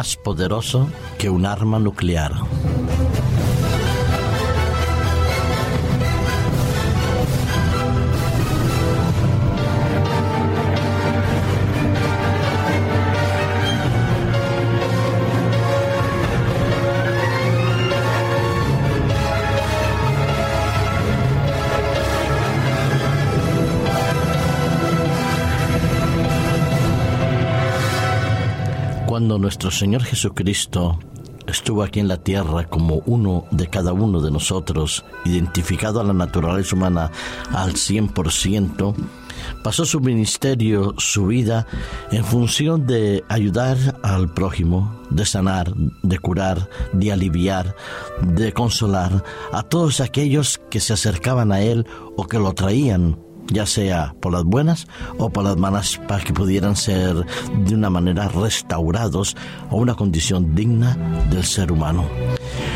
más poderoso que un arma nuclear. Cuando nuestro Señor Jesucristo estuvo aquí en la tierra como uno de cada uno de nosotros, identificado a la naturaleza humana al 100%, pasó su ministerio, su vida, en función de ayudar al prójimo, de sanar, de curar, de aliviar, de consolar a todos aquellos que se acercaban a Él o que lo traían ya sea por las buenas o por las malas, para que pudieran ser de una manera restaurados a una condición digna del ser humano.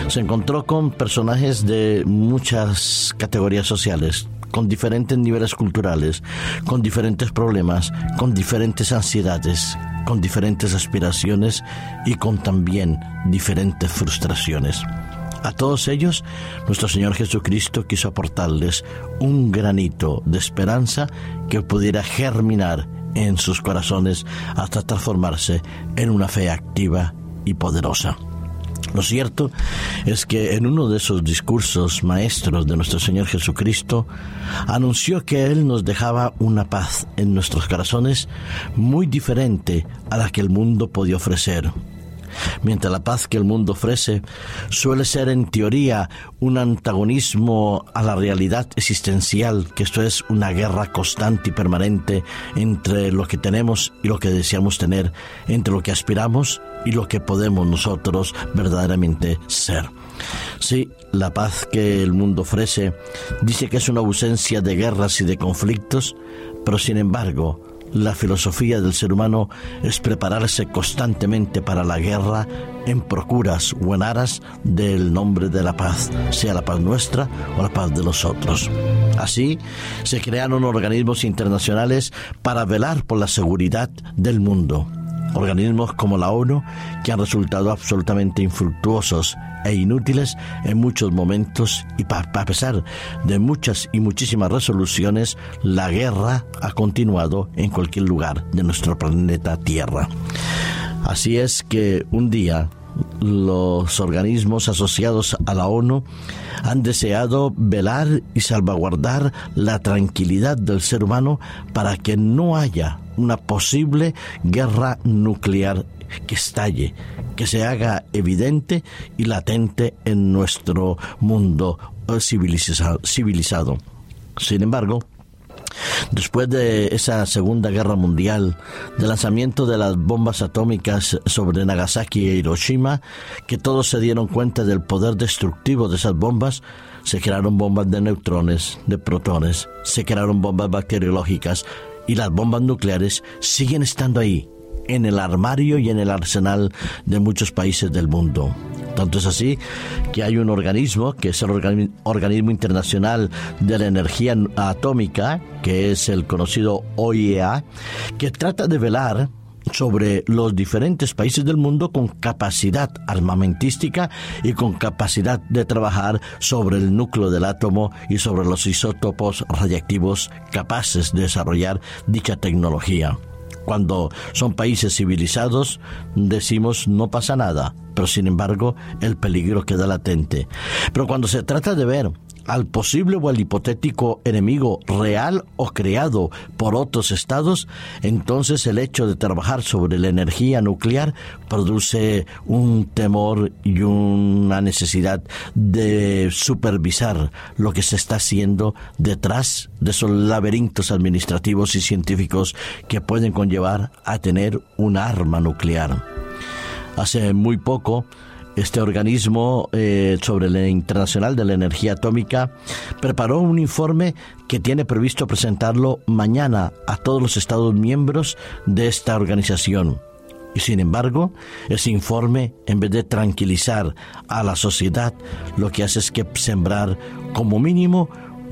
Se encontró con personajes de muchas categorías sociales, con diferentes niveles culturales, con diferentes problemas, con diferentes ansiedades, con diferentes aspiraciones y con también diferentes frustraciones. A todos ellos, nuestro Señor Jesucristo quiso aportarles un granito de esperanza que pudiera germinar en sus corazones hasta transformarse en una fe activa y poderosa. Lo cierto es que en uno de esos discursos maestros de nuestro Señor Jesucristo anunció que Él nos dejaba una paz en nuestros corazones muy diferente a la que el mundo podía ofrecer mientras la paz que el mundo ofrece suele ser en teoría un antagonismo a la realidad existencial, que esto es una guerra constante y permanente entre lo que tenemos y lo que deseamos tener, entre lo que aspiramos y lo que podemos nosotros verdaderamente ser. Sí, la paz que el mundo ofrece dice que es una ausencia de guerras y de conflictos, pero sin embargo, la filosofía del ser humano es prepararse constantemente para la guerra en procuras o en aras del nombre de la paz, sea la paz nuestra o la paz de los otros. Así, se crearon organismos internacionales para velar por la seguridad del mundo. Organismos como la ONU que han resultado absolutamente infructuosos e inútiles en muchos momentos y a pesar de muchas y muchísimas resoluciones, la guerra ha continuado en cualquier lugar de nuestro planeta Tierra. Así es que un día los organismos asociados a la ONU han deseado velar y salvaguardar la tranquilidad del ser humano para que no haya una posible guerra nuclear que estalle, que se haga evidente y latente en nuestro mundo eh, civilizado. Sin embargo, Después de esa Segunda Guerra Mundial, del lanzamiento de las bombas atómicas sobre Nagasaki e Hiroshima, que todos se dieron cuenta del poder destructivo de esas bombas, se crearon bombas de neutrones, de protones, se crearon bombas bacteriológicas y las bombas nucleares siguen estando ahí, en el armario y en el arsenal de muchos países del mundo. Tanto es así que hay un organismo, que es el Organismo Internacional de la Energía Atómica, que es el conocido OIEA, que trata de velar sobre los diferentes países del mundo con capacidad armamentística y con capacidad de trabajar sobre el núcleo del átomo y sobre los isótopos radiactivos capaces de desarrollar dicha tecnología. Cuando son países civilizados, decimos no pasa nada, pero sin embargo el peligro queda latente. Pero cuando se trata de ver al posible o al hipotético enemigo real o creado por otros estados, entonces el hecho de trabajar sobre la energía nuclear produce un temor y una necesidad de supervisar lo que se está haciendo detrás de esos laberintos administrativos y científicos que pueden conllevar a tener un arma nuclear. Hace muy poco, este organismo eh, sobre la Internacional de la Energía Atómica preparó un informe que tiene previsto presentarlo mañana a todos los Estados miembros de esta organización. Y sin embargo, ese informe, en vez de tranquilizar a la sociedad, lo que hace es que sembrar como mínimo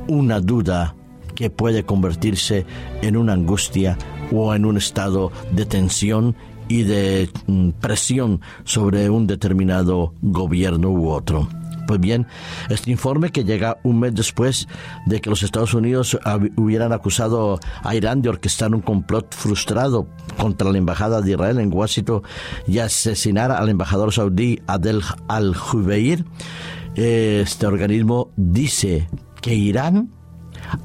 una duda que puede convertirse en una angustia o en un estado de tensión y de mm, presión sobre un determinado gobierno u otro. Pues bien, este informe que llega un mes después de que los Estados Unidos hubieran acusado a Irán de orquestar un complot frustrado contra la embajada de Israel en Washington y asesinar al embajador saudí Adel al-Jubeir, este organismo dice que Irán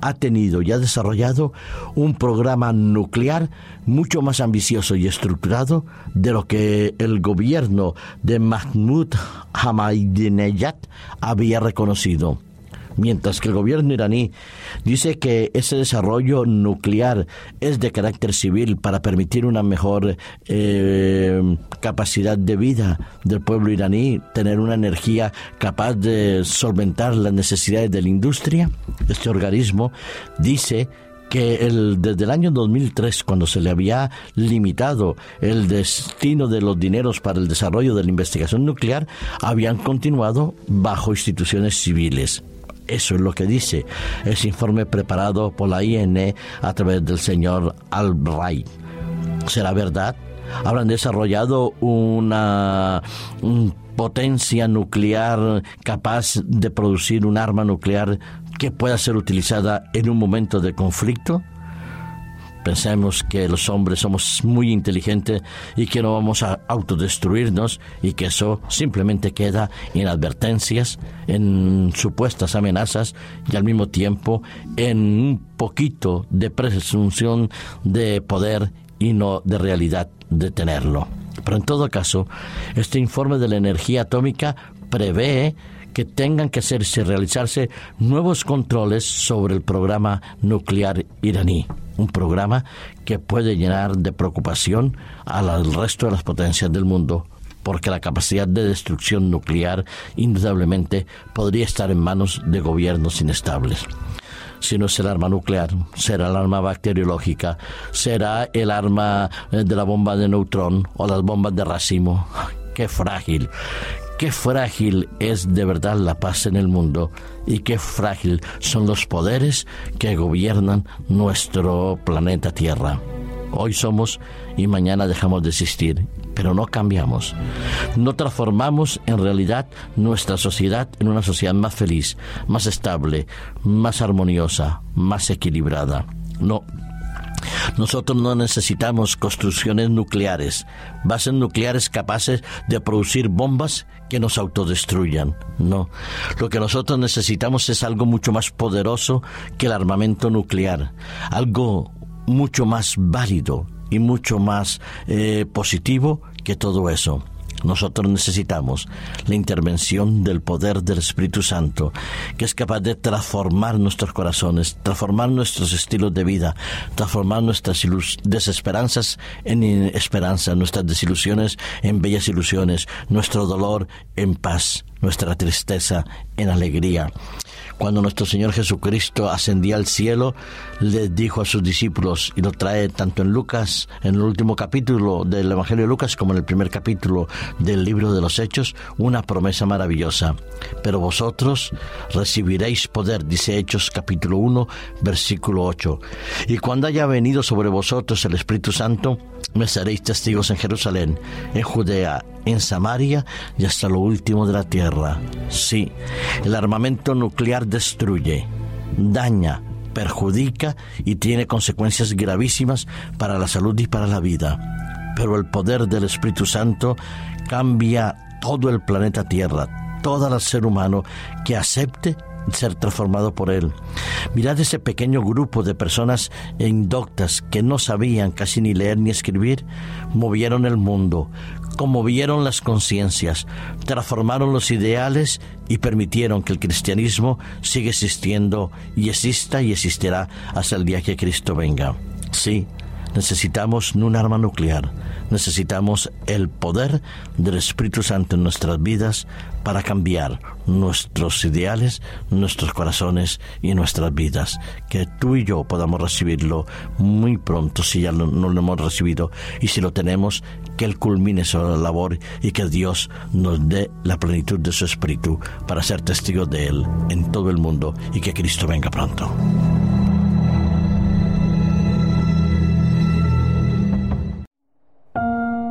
ha tenido y ha desarrollado un programa nuclear mucho más ambicioso y estructurado de lo que el gobierno de Mahmoud Ahmadinejad había reconocido mientras que el gobierno iraní dice que ese desarrollo nuclear es de carácter civil para permitir una mejor eh, capacidad de vida del pueblo iraní, tener una energía capaz de solventar las necesidades de la industria, este organismo dice que el, desde el año 2003, cuando se le había limitado el destino de los dineros para el desarrollo de la investigación nuclear, habían continuado bajo instituciones civiles. Eso es lo que dice ese informe preparado por la INE a través del señor Albright. ¿Será verdad? ¿Habrán desarrollado una potencia nuclear capaz de producir un arma nuclear que pueda ser utilizada en un momento de conflicto? Pensemos que los hombres somos muy inteligentes y que no vamos a autodestruirnos y que eso simplemente queda en advertencias, en supuestas amenazas y al mismo tiempo en un poquito de presunción de poder y no de realidad de tenerlo. Pero en todo caso, este informe de la energía atómica prevé que tengan que hacerse, realizarse nuevos controles sobre el programa nuclear iraní un programa que puede llenar de preocupación al resto de las potencias del mundo, porque la capacidad de destrucción nuclear indudablemente podría estar en manos de gobiernos inestables. Si no es el arma nuclear, será el arma bacteriológica, será el arma eh, de la bomba de neutrón o las bombas de racimo. ¡Qué frágil! Qué frágil es de verdad la paz en el mundo y qué frágil son los poderes que gobiernan nuestro planeta Tierra. Hoy somos y mañana dejamos de existir, pero no cambiamos. No transformamos en realidad nuestra sociedad en una sociedad más feliz, más estable, más armoniosa, más equilibrada. No, nosotros no necesitamos construcciones nucleares, bases nucleares capaces de producir bombas que nos autodestruyan. No, lo que nosotros necesitamos es algo mucho más poderoso que el armamento nuclear, algo mucho más válido y mucho más eh, positivo que todo eso. Nosotros necesitamos la intervención del poder del Espíritu Santo, que es capaz de transformar nuestros corazones, transformar nuestros estilos de vida, transformar nuestras desesperanzas en esperanza, nuestras desilusiones en bellas ilusiones, nuestro dolor en paz, nuestra tristeza en alegría cuando nuestro Señor Jesucristo ascendía al cielo, le dijo a sus discípulos, y lo trae tanto en Lucas, en el último capítulo del Evangelio de Lucas, como en el primer capítulo del libro de los Hechos, una promesa maravillosa. Pero vosotros recibiréis poder, dice Hechos capítulo 1, versículo 8. Y cuando haya venido sobre vosotros el Espíritu Santo, me seréis testigos en Jerusalén, en Judea, en Samaria y hasta lo último de la tierra. Sí, el armamento nuclear destruye, daña, perjudica y tiene consecuencias gravísimas para la salud y para la vida. Pero el poder del Espíritu Santo cambia todo el planeta Tierra, todo el ser humano que acepte ser transformado por Él. Mirad ese pequeño grupo de personas indoctas que no sabían casi ni leer ni escribir, movieron el mundo, conmovieron las conciencias, transformaron los ideales y permitieron que el cristianismo siga existiendo y exista y existirá hasta el día que Cristo venga. Sí, necesitamos un arma nuclear, necesitamos el poder del Espíritu Santo en nuestras vidas para cambiar nuestros ideales, nuestros corazones y nuestras vidas. Que tú y yo podamos recibirlo muy pronto si ya no lo hemos recibido y si lo tenemos, que Él culmine su labor y que Dios nos dé la plenitud de su Espíritu para ser testigos de Él en todo el mundo y que Cristo venga pronto.